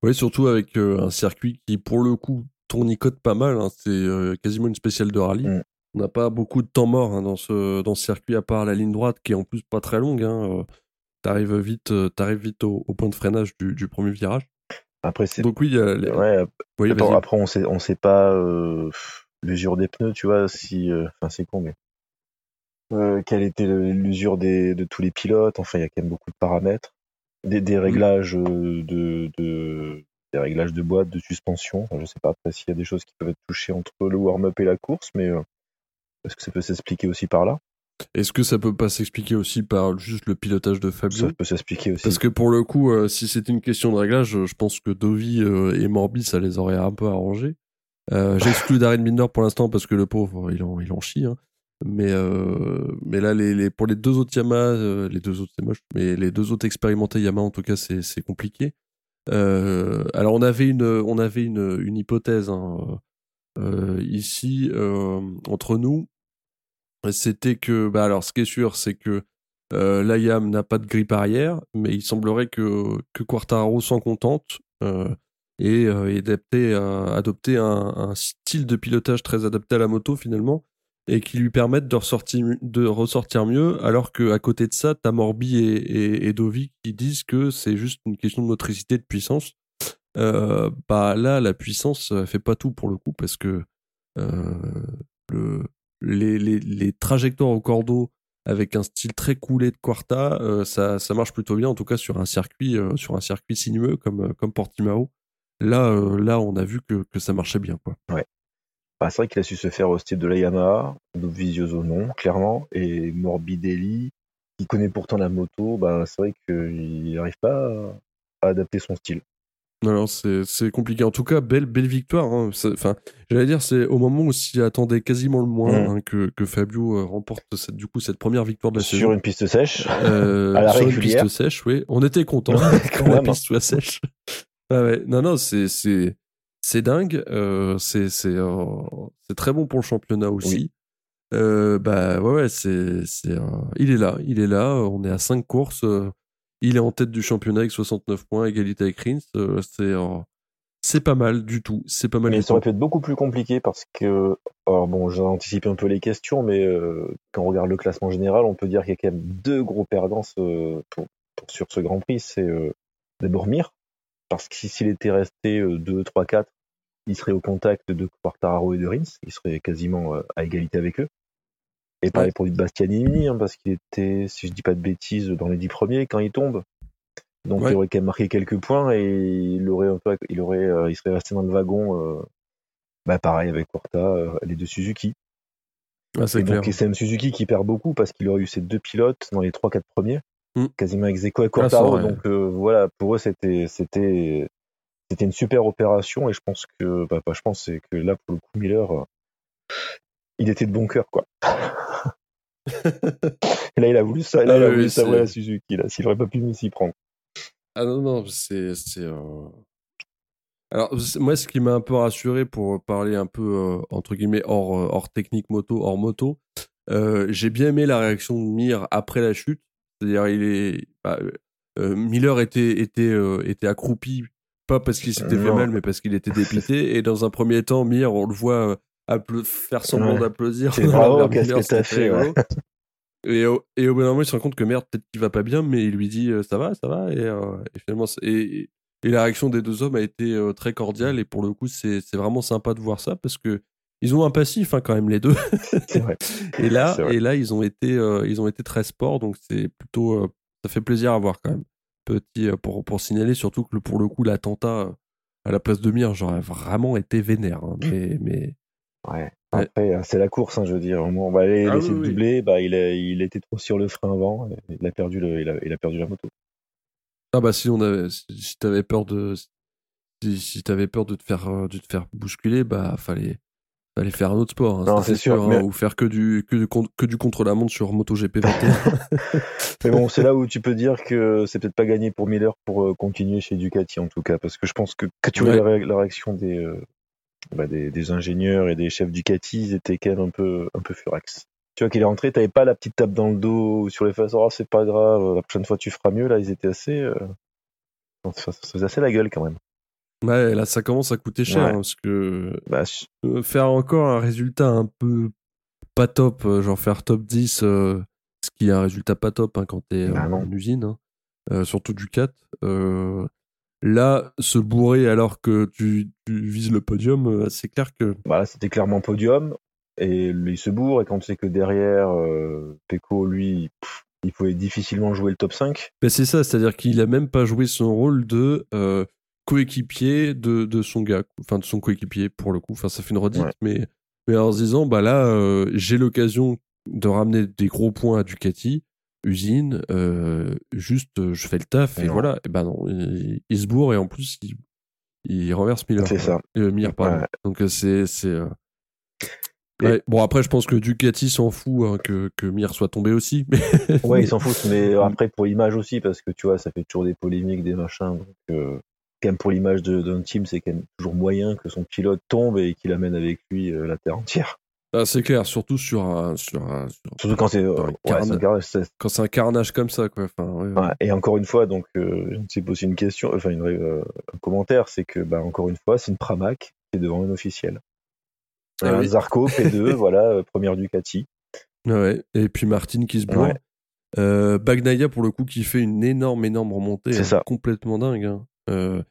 Oui, surtout avec un circuit qui pour le coup tournicote pas mal. Hein. C'est quasiment une spéciale de rallye. Mm. On n'a pas beaucoup de temps mort hein, dans, ce, dans ce circuit, à part la ligne droite qui est en plus pas très longue. Hein. Euh, t'arrives vite, euh, vite au, point de freinage du, premier virage. Après, c'est. Donc oui, après, on sait, on sait pas euh, l'usure des pneus, tu vois, si. Enfin, c'est con, mais. quelle était l'usure de tous les pilotes Enfin, il y a quand même beaucoup de paramètres. Des, réglages de, de, des réglages de boîte, de suspension. Je je sais pas après s'il y a des choses qui peuvent être touchées entre le warm-up et la course, mais est-ce que ça peut s'expliquer aussi par là? Est-ce que ça peut pas s'expliquer aussi par juste le pilotage de Fabio? Ça peut s'expliquer aussi. Parce que pour le coup, euh, si c'était une question de réglage, je pense que Dovi euh, et Morbi, ça les aurait un peu arrangés. Euh, J'exclus Darren Binder pour l'instant parce que le pauvre, il en, il en chie. Hein. Mais, mais là, les, les, pour les deux autres Yamaha, les deux autres, c'est moche, mais les deux autres expérimentés Yamaha, en tout cas, c'est compliqué. alors, on avait une, on avait une, une hypothèse hein, ici, entre nous c'était que, bah alors, ce qui est sûr, c'est que euh, l'IAM n'a pas de grippe arrière, mais il semblerait que, que Quartararo s'en contente euh, et euh, adopter un, un, style de pilotage très adapté à la moto finalement et qui lui permette de ressortir, de ressortir mieux, alors que à côté de ça, t'as Morbi et, et, Dovi qui disent que c'est juste une question de motricité, de puissance. Euh, bah là, la puissance elle fait pas tout pour le coup parce que euh, le, les, les, les, trajectoires au cordeau avec un style très coulé de Quarta, euh, ça, marche plutôt bien, en tout cas sur un circuit, euh, sur un circuit sinueux comme, euh, Portimao. Là, là, on a vu que, ça marchait bien. Quoi. Ouais. Bah, c'est vrai qu'il a su se faire au style de la Yamaha, Visioso non, clairement, et Morbidelli, qui connaît pourtant la moto, bah, c'est vrai qu'il n'arrive pas à adapter son style. Alors c'est compliqué. En tout cas, belle belle victoire. Hein. Enfin, j'allais dire, c'est au moment où s'y attendait quasiment le moins mm. hein, que, que Fabio euh, remporte cette, du coup cette première victoire de la sur saison. Sur une piste sèche. Euh, à la sur une piste sèche, oui. On était content quand la piste soit sèche. ah ouais. Non, non, c'est c'est c'est dingue. Euh, c'est c'est euh, c'est très bon pour le championnat aussi. Euh, bah ouais, ouais c'est c'est il est là, il est là. On est à cinq courses. Il est en tête du championnat avec 69 points, égalité avec Rins. Euh, c'est euh, c'est pas mal du tout. C'est pas mal. Mais ça aurait pu être beaucoup plus compliqué parce que, alors bon, j'anticipe un peu les questions, mais euh, quand on regarde le classement général, on peut dire qu'il y a quand même deux gros perdants pour, sur ce Grand Prix. C'est d'abord Mir, parce que s'il était resté 2, 3, 4, il serait au contact de Quartararo et de Rins. Il serait quasiment à égalité avec eux. Et pareil pour Bastianini, hein, parce qu'il était, si je dis pas de bêtises, dans les dix premiers quand il tombe. Donc il aurait quand même marqué quelques points et il aurait il euh, il serait resté dans le wagon. Euh, bah pareil avec Corta, euh, les deux Suzuki. Ah, c'est clair. Donc c'est même Suzuki qui perd beaucoup parce qu'il aurait eu ses deux pilotes dans les trois quatre premiers, mm. quasiment ex aequo avec Cortaro. donc voilà, pour eux c'était c'était c'était une super opération et je pense que bah, bah je pense que là pour le coup Miller il était de bon cœur quoi. là il a voulu ça, là, il a voulu savoir la Suzuki là, s'il aurait pas pu s'y prendre. Ah non, non, c'est. Euh... Alors, moi, ce qui m'a un peu rassuré pour parler un peu, euh, entre guillemets, hors, euh, hors technique moto, hors moto, euh, j'ai bien aimé la réaction de Mir après la chute. C'est-à-dire, il est. Bah, Miller était, était, était accroupi, pas parce qu'il s'était fait mal, mais parce qu'il était dépité. Et dans un premier temps, Mir, on le voit faire semblant d'applaudir. C'est bravo, qu'est-ce que t'as fait, et au, et au bout d'un moment, il se rend compte que merde, peut-être qu'il va pas bien, mais il lui dit euh, ça va, ça va. Et, euh, et finalement, et, et, la réaction des deux hommes a été euh, très cordiale. Et pour le coup, c'est vraiment sympa de voir ça parce que ils ont un passif hein, quand même les deux. vrai. et là, et là, ils ont été, ils ont été très sport, donc c'est plutôt, ça fait plaisir à voir quand même. Petit pour pour signaler surtout que pour le coup, l'attentat à la place de Mir, j'aurais vraiment été vénère. Hein, mais mais Ouais. Après, c'est la course, hein, je veux dire. On va aller ah, laisser doubler. Bah, il, a, il était trop sur le frein avant. Il a perdu, le, il a, il a perdu la moto. Ah bah si on avait, si t'avais peur de, si, si t'avais peur de te faire, euh, de te faire bousculer, bah fallait, fallait faire un autre sport. Hein, non, c'est sûr, hein, ou faire que du, que, que du contre la montre sur MotoGP 21. mais bon, c'est là où tu peux dire que c'est peut-être pas gagné pour Miller pour euh, continuer chez Ducati en tout cas, parce que je pense que quand tu vois la, réaction des, euh, bah, des, ingénieurs et des chefs Ducati, ils étaient quand même un peu, un peu furax. Tu vois qu'il est rentré, t'avais pas la petite tape dans le dos sur les faces, oh c'est pas grave, la prochaine fois tu feras mieux, là ils étaient assez... Euh... Ça, faisait assez la gueule quand même. Ouais, là ça commence à coûter cher, hein, parce que bah, euh, faire encore un résultat un peu pas top, euh, genre faire top 10, euh, ce qui est un résultat pas top hein, quand t'es bah, en usine, hein, surtout du 4, Là, se bourrer alors que tu, vises le podium, euh, c'est clair que. Bah, c'était clairement podium. Et il se bourre. Et quand tu sais que derrière, euh, Peko, lui, il pouvait difficilement jouer le top 5. Ben c'est ça, c'est-à-dire qu'il a même pas joué son rôle de euh, coéquipier de, son gars, enfin de son coéquipier pour le coup. Enfin, ça fait une redite, mais, mais en se disant, bah là, j'ai l'occasion de ramener des gros points à Ducati usine, euh, juste euh, je fais le taf et, voilà. Et ben non, il, se bourre et en plus il, il renverse Miller. C'est ça. Euh, Miller, pardon. Donc c'est c'est. Bon après je pense que Ducati s'en fout hein, que que Mir soit tombé aussi. Mais... ouais ils s'en foutent mais après pour l'image aussi parce que tu vois ça fait toujours des polémiques des machins donc quand même pour l'image d'un team c'est quand même toujours moyen que son pilote tombe et qu'il amène avec lui la terre entière. Ah, c'est clair, surtout sur un. Sur surtout quand c'est. Euh, quand c'est un carnage comme ça, quoi. Enfin, et encore une fois, donc, euh, c'est aussi une question, enfin, une, euh, un commentaire, c'est que, bah, encore une fois, c'est une Pramac qui est devant une officielle. Ah Zarco, P2, voilà, première Ducati. Ouais, et puis Martin qui se bourre. Bagnaia, pour le coup, qui fait une énorme, énorme remontée. C'est hein, ça. Complètement dingue. Hein.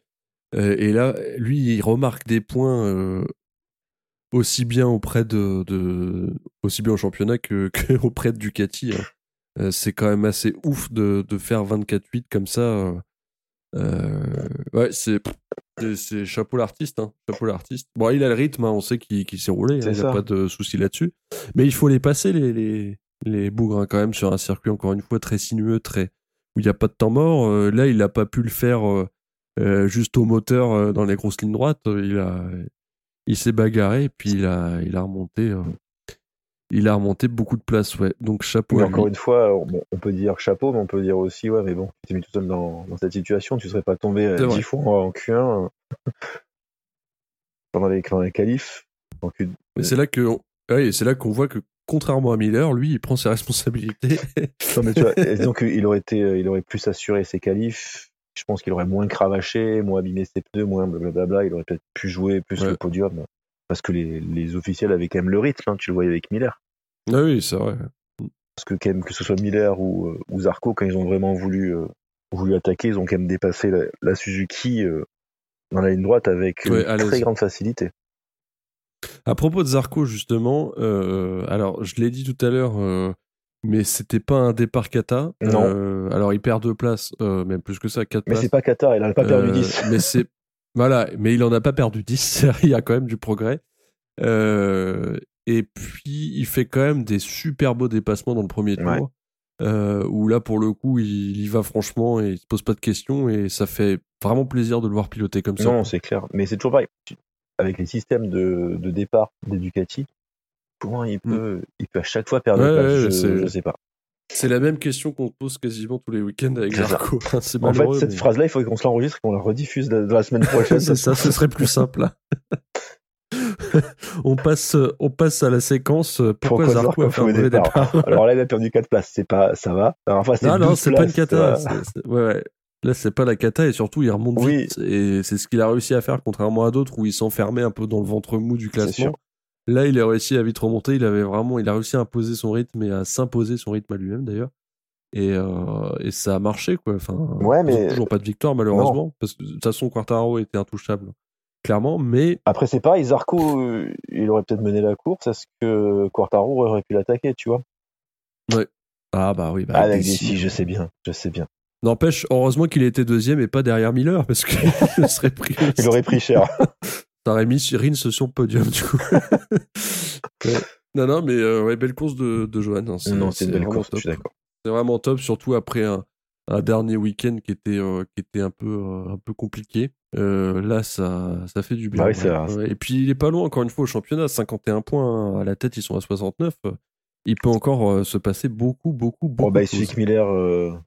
et là, lui, il remarque des points aussi bien auprès de, de aussi bien au championnat que, que auprès de Ducati. Hein. Euh, c'est quand même assez ouf de, de faire 24-8 comme ça. Euh, euh ouais, c'est c'est chapeau l'artiste, hein, chapeau l'artiste. Bon, il a le rythme, hein, on sait qu'il s'est roulé, il n'y a pas de souci là-dessus. Mais il faut les passer les les, les bougres hein, quand même sur un circuit encore une fois très sinueux, très où il n'y a pas de temps mort. Euh, là, il n'a pas pu le faire juste au moteur dans les grosses lignes droites. Il a il s'est bagarré et puis il a, il a remonté. Euh, il a remonté beaucoup de place, ouais. Donc chapeau. encore une fois, on peut dire chapeau, mais on peut dire aussi, ouais, mais bon, tu t'es mis tout seul dans, dans, cette situation, tu serais pas tombé euh, dix fois en Q1 pendant les, pendant les qualifs. c'est là que, ouais, c'est là qu'on voit que contrairement à Miller, lui, il prend ses responsabilités. non, mais tu vois, donc il aurait été, il aurait plus assuré ses qualifs je pense qu'il aurait moins cravaché, moins abîmé ses pneus, moins blablabla. Il aurait peut-être pu jouer plus le podium. Parce que les, les, officiels avaient quand même le rythme, hein, tu le voyais avec Miller. Ah oui, c'est vrai. Parce que, quand même, que ce soit Miller ou, euh, ou Zarco, quand ils ont vraiment voulu, euh, voulu attaquer, ils ont quand même dépassé la, Suzuki euh, dans la ligne droite avec une très grande facilité. À propos de Zarco, justement, euh, alors je l'ai dit tout à l'heure, mais c'était pas un départ kata. Non. Euh, alors il perd deux places, euh, même plus que ça, quatre Mais places. c'est pas Qatar, il a pas perdu Euh, 10. Mais c'est voilà, mais il en a pas perdu 10. il y a quand même du progrès. Euh, et puis il fait quand même des super beaux dépassements dans le premier tour. Ouais. euh, où là pour le coup il, y va franchement et il se pose pas de questions et ça fait vraiment plaisir de le voir piloter comme ça. Non, c'est clair. Mais c'est toujours pareil. Avec les systèmes de, de départ des Il peut, il peut à chaque fois perdre Mm. Ouais, ouais, je, sais pas. C'est la même question qu'on pose quasiment tous les week-ends avec. Zarco. c'est En fait, cette mais- phrase-là, il faudrait qu'on se l'enregistre et qu'on la rediffuse la, la semaine prochaine. c'est ça, ce serait plus simple. on passe, on passe à la séquence. euh, Pourquoi, Pourquoi Zarco a fait un départ, Alors là, il a perdu 4 places. C'est pas, ça va. C'était Non, non, 12 c'est pas une cata. ça va. c'est- c'est- ouais, ouais. Là, c'est pas la cata et surtout, il remonte Oui. vite. Et c'est ce qu'il a réussi à faire, contrairement à d'autres où il s'enfermait un peu dans le ventre mou du classement. Là, il a réussi à vite remonter. Il avait vraiment, il a réussi à imposer son rythme et à s'imposer son rythme à lui-même d'ailleurs. Et, euh, et ça a marché, quoi. Enfin, Ouais, mais- toujours pas de victoire, malheureusement. Parce que de toute façon, Quartararo était intouchable. Clairement, mais Après, c'est pareil. Zarco, euh, il aurait peut-être mené la course. Est-ce que Quartaro aurait pu l'attaquer, tu vois ah bah oui, bah, des si. je sais bien. Je sais bien. N'empêche, heureusement qu'il était deuxième et pas derrière Miller parce qu'il serait pris. Il aurait pris cher. Ça aurait mis Rins sur le podium du coup. Ouais. Non, non, mais euh, ouais, belle course de, de Johan. hein. non, c'est une belle vraiment course. Je top. suis d'accord. C'est vraiment top, surtout après un, un dernier week-end qui était, euh, qui était un peu, euh, un peu compliqué. Là, ça, ça fait du bien. Bah oui, c'est ouais. vrai. Ouais. Et puis, il est pas loin, encore une fois, au championnat. 51 points hein. à la tête, ils sont à 69. Il peut encore se passer beaucoup, beaucoup, beaucoup. Bon, bah, il suffit choses. que Miller,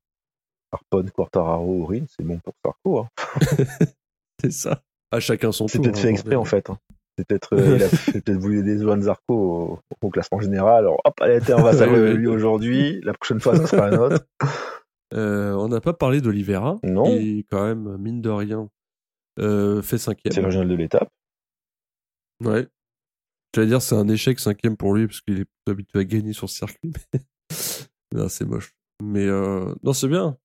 harponne Quartararo Rins, c'est bon pour Zarco. Hein. C'est ça. À chacun son C'est tour. peut-être hein, fait exprès, en fait. hein. C'est peut-être, euh, il a fait- peut-être voulu aider Johan Zarco au, au classement général. Alors, hop, allez, on va ouais. lui aujourd'hui. La prochaine fois, ça sera un autre. Euh, on n'a pas parlé d'Olivera. Non. Qui, quand même, mine de rien, euh, fait cinquième. C'est l'original de l'étape. Ouais. J'allais dire, c'est un échec cinquième pour lui, parce qu'il est habitué à gagner sur ce circuit. Mais... non, c'est moche. Mais euh, non, c'est bien.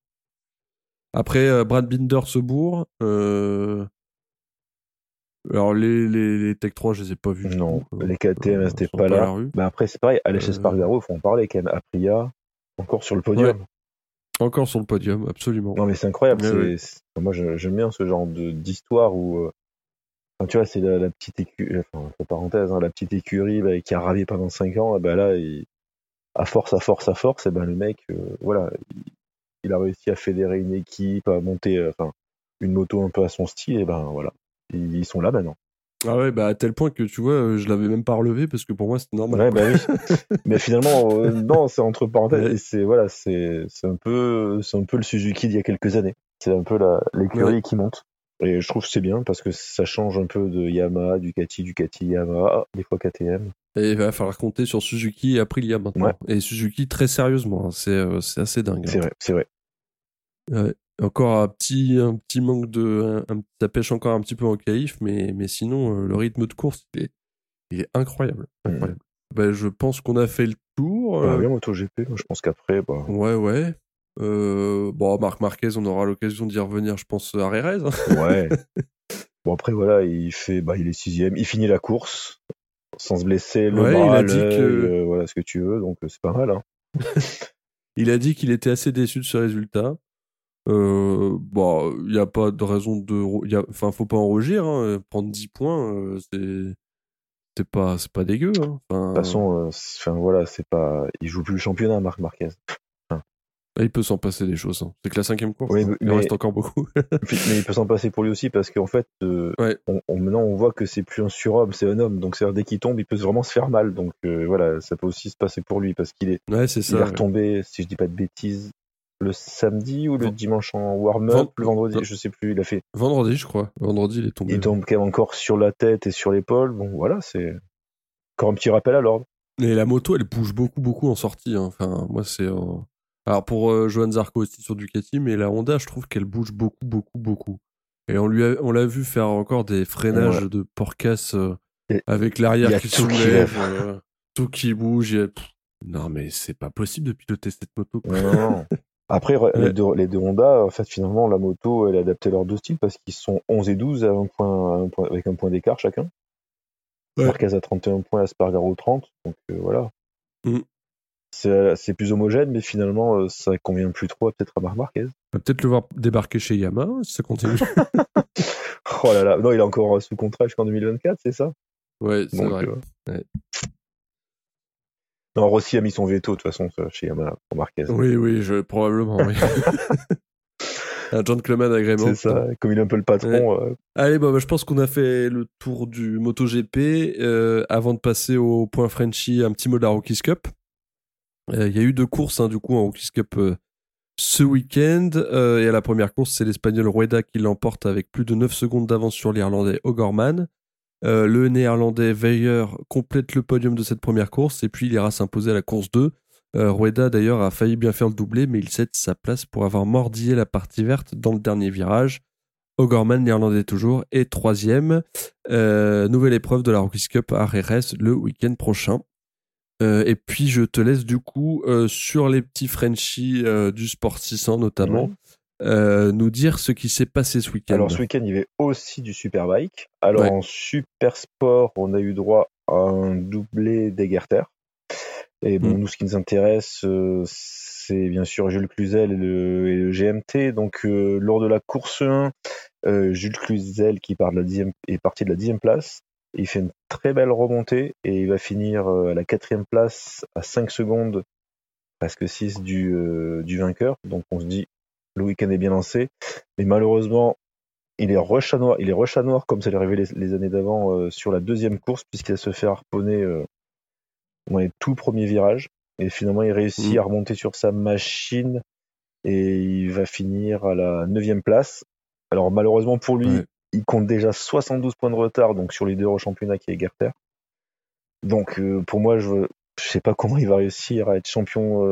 Après, euh, Brad Binder se bourre. Euh... Alors, les, les, les Tech 3, je les ai pas vus. Non, tout. les KTM, Euh, c'était pas à là. la rue. Mais après, c'est pareil, à l'échelle Euh. Faut en parler quand même. Encore sur le podium. Encore sur le podium, absolument. Non, mais c'est incroyable. Ouais, c'est- ouais. c'est- Moi, j'aime bien ce genre d'histoire où. euh, enfin, tu vois, c'est la, la petite écurie, enfin, entre parenthèses, hein, la petite écurie bah, qui a râlé pendant 5 ans. Et ben là, il- à force, à force, à force, et ben le mec, euh, voilà, il, il a réussi à fédérer une équipe, à monter euh, enfin, une moto un peu à son style. Et ben voilà, ils, sont là maintenant. Ah ouais, bah à tel point que tu vois, euh, je l'avais même pas relevé parce que pour moi c'était normal. Ouais, bah oui. Mais finalement, euh, non, c'est entre parenthèses. Ouais. C'est voilà, c'est c'est un peu, c'est un peu le Suzuki d'il y a quelques années. C'est un peu l'écurie Ouais. qui monte. Et je trouve que c'est bien parce que ça change un peu de Yamaha, Ducati, Ducati, Yamaha, des fois KTM. Et il va falloir compter sur Suzuki et Aprilia maintenant. Ouais. Et Suzuki très sérieusement, hein. c'est euh, c'est assez dingue. C'est hein. vrai, c'est vrai. Ouais. Encore un petit, un petit manque de. Un, ça pêche encore un petit peu en qualif, mais, mais sinon, euh, le rythme de course, il est, il est incroyable. Mm. incroyable. Ben, je pense qu'on a fait le tour. Bah, euh, bien MotoGP, je pense qu'après, bah, ouais, ouais. Euh, bon, Marc Marquez, on aura l'occasion d'y revenir, je pense, à Rérez. hein. ouais. bon après voilà, il fait, bah il est sixième, il finit la course sans se blesser, le Ouais, bras, il a dit que- euh, voilà ce que tu veux, donc c'est pas mal. Hein. Il a dit qu'il était assez déçu de ce résultat. Euh, bon, il n'y a pas de raison de. il y a- Enfin, faut pas en rougir. hein. Prendre 10 points, euh, c'est. C'est pas, c'est pas dégueu. hein. Enfin, De toute façon, euh, enfin voilà, c'est pas, il joue plus le championnat, Marc Marquez. il peut s'en passer des choses. hein. C'est que la cinquième course. Oui. Il mais- reste encore beaucoup. Mais il peut s'en passer pour lui aussi parce qu'en fait, euh, Ouais. on, on- maintenant on voit que c'est plus un surhomme, c'est un homme. Donc c'est dès qu'il tombe, il peut vraiment se faire mal. Donc euh, voilà, ça peut aussi se passer pour lui parce qu'il est, ouais, c'est il ça. est ouais. retombé, si je dis pas de bêtises, le samedi ou le dimanche en warm-up, le vendredi, Ven- je sais plus. Il a fait, Vendredi, je crois. Vendredi, il est tombé. il tombe quand même encore sur la tête et sur l'épaule. Bon voilà, c'est encore un petit rappel à l'ordre. Et la moto, elle bouge beaucoup, beaucoup en sortie. hein. Enfin, moi, c'est. euh, Alors, pour euh, Johan Zarco aussi sur Ducati, mais la Honda, je trouve qu'elle bouge beaucoup, beaucoup, beaucoup. Et on lui a- on l'a vu faire encore des freinages de porcasse euh, avec l'arrière qui soulève, lève. euh, tout qui bouge. et- Non, mais c'est pas possible de piloter cette moto. non, non. Après, les, deux, les deux Honda, en fait, finalement, la moto, elle a adapté leurs deux styles parce qu'ils sont 11 et 12 à un point, à un point- avec un point d'écart chacun. Ouais. Marquez a 31 points, Aspargaro 30. Donc euh, voilà. Mm. C'est plus homogène, mais finalement, euh, ça convient plus trop peut-être à Marc Marquez. On va peut-être le voir débarquer chez Yamaha si ça continue. Oh là là, non, il est encore sous contrat jusqu'en 2024, c'est ça? Ouais, c'est vrai. euh, Ouais. Non, Rossi a mis son veto de toute façon chez Yamaha pour Marquez. Oui, oui, je, probablement, oui. Un gentleman agrément. C'est ça, comme il est un peu le patron. euh, Allez, bah, bah, je pense qu'on a fait le tour du MotoGP. Euh, avant de passer au point Frenchy, un petit mot de la Rockies Cup. Euh, Il y a eu deux courses, hein, du coup, en Rockies Cup ce week-end. Et à la première course, c'est l'Espagnol Rueda qui l'emporte avec plus de 9 secondes d'avance sur l'Irlandais O'Gorman. Euh, le Néerlandais Weyer complète le podium de cette première course et puis il ira s'imposer à la course 2. Euh, Rueda d'ailleurs a failli bien faire le doublé, mais il cède sa place pour avoir mordillé la partie verte dans le dernier virage. O'Gorman, néerlandais toujours, est troisième. Euh, nouvelle épreuve de la Rockies Cup à Jerez le week-end prochain. Et puis je te laisse du coup sur les petits Frenchies du Sport 600 notamment. Euh, nous dire ce qui s'est passé ce week-end. Alors ce week-end, il y avait aussi du Superbike. Alors Ouais. en Super Sport, on a eu droit à un doublé d'Egerter. Et bon, Mm. nous, ce qui nous intéresse, euh, c'est bien sûr Jules Cluzel et le, et le GMT. Donc euh, lors de la course 1, euh, Jules Cluzel qui part de la dixième, est parti de la dixième place. Il fait une très belle remontée et il va finir à la quatrième place à 5 secondes, presque 6 du, du vainqueur. Donc on se dit, le week-end est bien lancé. Mais malheureusement, il est rush à noir, il est rush à noir comme ça l'est arrivé les, les années d'avant euh, sur la deuxième course puisqu'il se fait harponner euh, dans les tout premiers virages et finalement il réussit Mhm. à remonter sur sa machine et il va finir à la neuvième place. Alors malheureusement pour lui, Ouais. il compte déjà 72 points de retard donc sur les deux au championnat qui est Gerter. Donc euh, pour moi je je sais pas comment il va réussir à être champion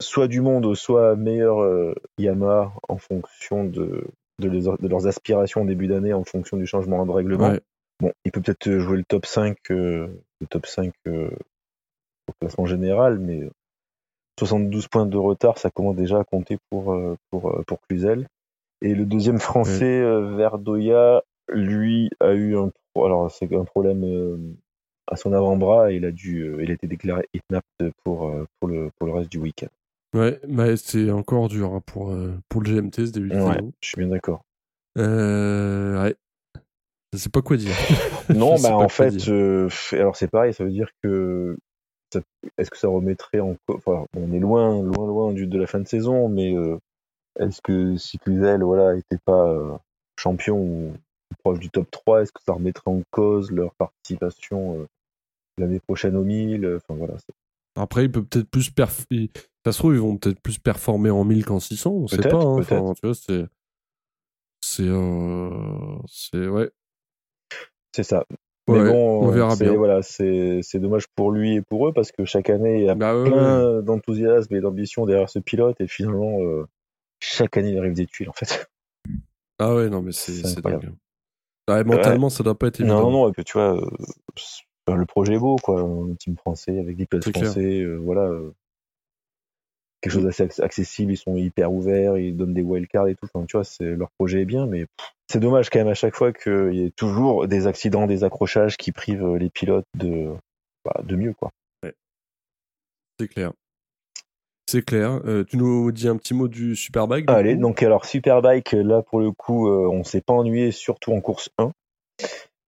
soit du monde soit meilleur euh, Yamaha en fonction de de, les- de leurs aspirations au début d'année en fonction du changement de règlement. Ouais. Bon, il peut peut-être jouer le top 5, euh, le top 5 euh, au classement général, mais 72 points de retard, ça commence déjà à compter pour, euh, pour, euh, pour Cluzel. Et le deuxième français, euh, Verdoya, lui, a eu un, alors, c'est un problème euh, à son avant-bras et il a, dû, euh, il a été déclaré inapte pour, euh, pour, le, pour le reste du week-end. Ouais, bah, c'est encore dur hein, pour, euh, pour le GMT ce début de Ouais, saison. je suis bien d'accord. Euh, ouais. Je sais pas quoi dire. Non, bah en fait, euh, alors c'est pareil, ça veut dire que est-ce que ça remettrait en enfin, on est loin, loin, loin du, de la fin de saison, mais euh, est-ce que si Cluzel, voilà, était pas champion ou proche du top 3, est-ce que ça remettrait en cause leur participation l'année prochaine au 1000 Enfin voilà, Après, il peut peut-être plus perf... il- Ça se trouve, ils vont peut-être plus performer en 1000 qu'en 600. On sait pas. Hein. Enfin, tu vois, c'est. C'est. euh, C'est. Ouais. c'est ça. Mais Ouais, bon, on verra bien. Voilà, c'est dommage pour lui et pour eux parce que chaque année il y a Bah, ouais. plein d'enthousiasme et d'ambition derrière ce pilote et finalement euh, chaque année il arrive des tuiles en fait. Ah ouais, non, mais c'est dingue. Ouais, mentalement, ça doit pas être évident. Non, non, non, et puis tu vois, euh, le projet est beau, quoi. Un team français avec des pilotes français, euh, voilà. Quelque chose d'assez acc- accessible, ils sont hyper ouverts, ils donnent des wildcards et tout. Enfin, tu vois, c'est, leur projet est bien, mais c'est dommage quand même à chaque fois qu'il y ait toujours des accidents, des accrochages qui privent euh, les pilotes de, bah, de mieux, quoi. C'est clair. C'est clair. Euh, tu nous dis un petit mot du Superbike du Allez, donc alors Superbike, là pour le coup, euh, on s'est pas ennuyé, surtout en course 1.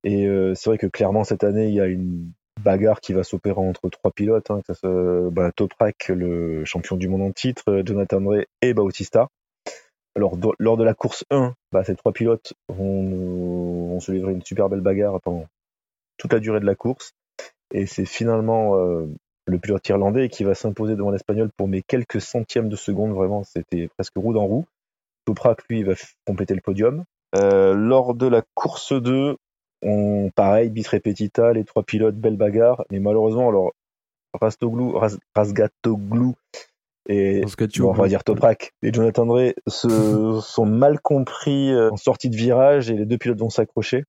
Et euh, c'est vrai que clairement cette année, il y a une bagarre qui va s'opérer entre trois pilotes, hein, bah, Toprak, le champion du monde en titre, euh, Jonathan Ray et Bautista. Alors lors de la course 1, bah, ces trois pilotes vont, se livrer une super belle bagarre pendant toute la durée de la course. Et c'est finalement euh, le pilote irlandais qui va s'imposer devant l'espagnol pour mes quelques centièmes de seconde. Vraiment, c'était presque roue dans roue. Toprak, lui, va compléter le podium. Euh, lors de la course 2, on, pareil, bis repetita, les trois pilotes, belle bagarre. Mais malheureusement, alors, Rastoglou, Ras, Rasgatoglu et Parce que tu bon, on va dire Toprak et Jonathan Drey se sont mal compris euh, en sortie de virage et les deux pilotes vont s'accrocher.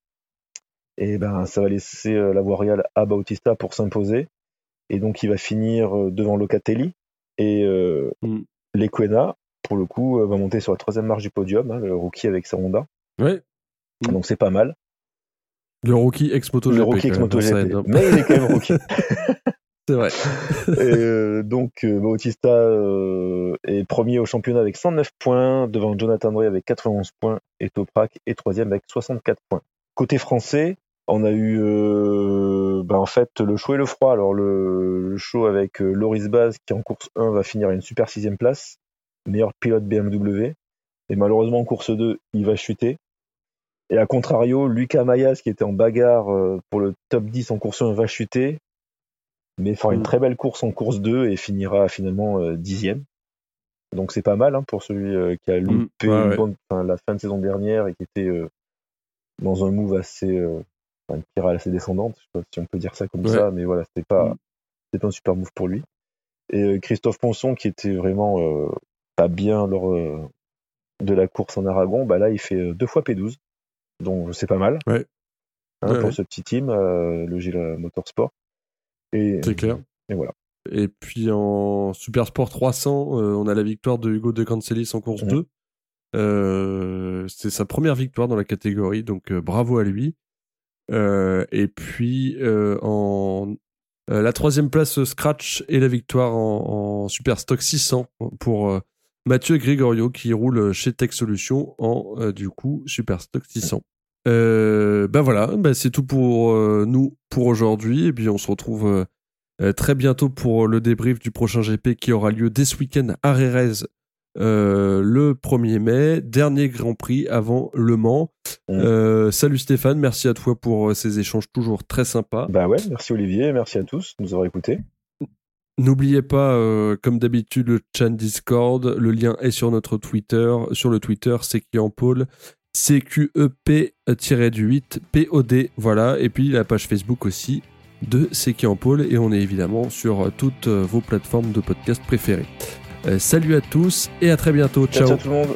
Et ben, ça va laisser euh, la voie royale à Bautista pour s'imposer. Et donc, il va finir euh, devant Locatelli. Et euh, Mm. Lequena, pour le coup, va monter sur la troisième marche du podium, hein, le rookie avec sa Honda. Ouais. Donc, c'est pas mal. Le rookie ex-MotoGP. Le rookie ex-MotoGP. hein. Mais il est quand même rookie. C'est vrai. Et, euh, donc euh, Bautista euh, est premier au championnat avec 109 points, devant Jonathan Ray avec 91 points et Toprak est troisième avec 64 points. Côté français, on a eu euh, ben, en fait le chaud et le froid. Alors le, le chaud avec euh, Loris Baz qui en course 1 va finir à une super sixième place, meilleur pilote BMW. Et malheureusement en course 2, il va chuter. Et à contrario, Lucas Mayas qui était en bagarre euh, pour le top 10 en course 1 va chuter mais fera une Mm. très belle course en course 2 et finira finalement euh, dixième. Donc c'est pas mal hein, pour celui euh, qui a loupé Mm, ouais, une ouais. bonne- enfin, la fin de saison dernière et qui était euh, dans un move assez, euh, enfin, une spirale assez descendante, je sais pas si on peut dire ça comme Ouais. ça, mais voilà, c'était pas, Mm. c'était pas un super move pour lui. Et euh, Christophe Ponson qui était vraiment pas bien lors de la course en Aragon, bah là il fait deux fois P12, donc c'est pas mal. Ouais. hein, Ouais, pour ouais. ce petit team, euh, le Gilles Motorsport. Et, C'est clair. Et voilà. Et puis en Super Sport 300, euh, on a la victoire de Hugo De Cancelis en course Mhm. 2. Euh, c'est sa première victoire dans la catégorie, donc euh, bravo à lui. Euh, et puis euh, en euh, la troisième place euh, Scratch et la victoire en, en Super Stock 600 pour euh, Mathieu Gregorio qui roule chez Tech Solutions en euh, du coup Super Stock 600. Euh, ben voilà, ben c'est tout pour euh, nous pour aujourd'hui. Et puis on se retrouve euh, très bientôt pour le débrief du prochain GP qui aura lieu dès ce week-end à Rérez le 1er mai, dernier Grand Prix avant Le Mans. Mm. Euh, salut Stéphane, merci à toi pour ces échanges toujours très sympas. Bah ouais, merci Olivier, merci à tous de nous avoir écoutés. N'oubliez pas, euh, comme d'habitude, le chat Discord. Le lien est sur notre Twitter. Sur le Twitter, c'est qui en pôle CQEP-8 POD. Voilà. Et puis la page Facebook aussi de C'est qui en pôle. Et on est évidemment sur euh, toutes euh, vos plateformes de podcast préférées. Euh, salut à tous et à très bientôt. Ciao. ciao tout le monde.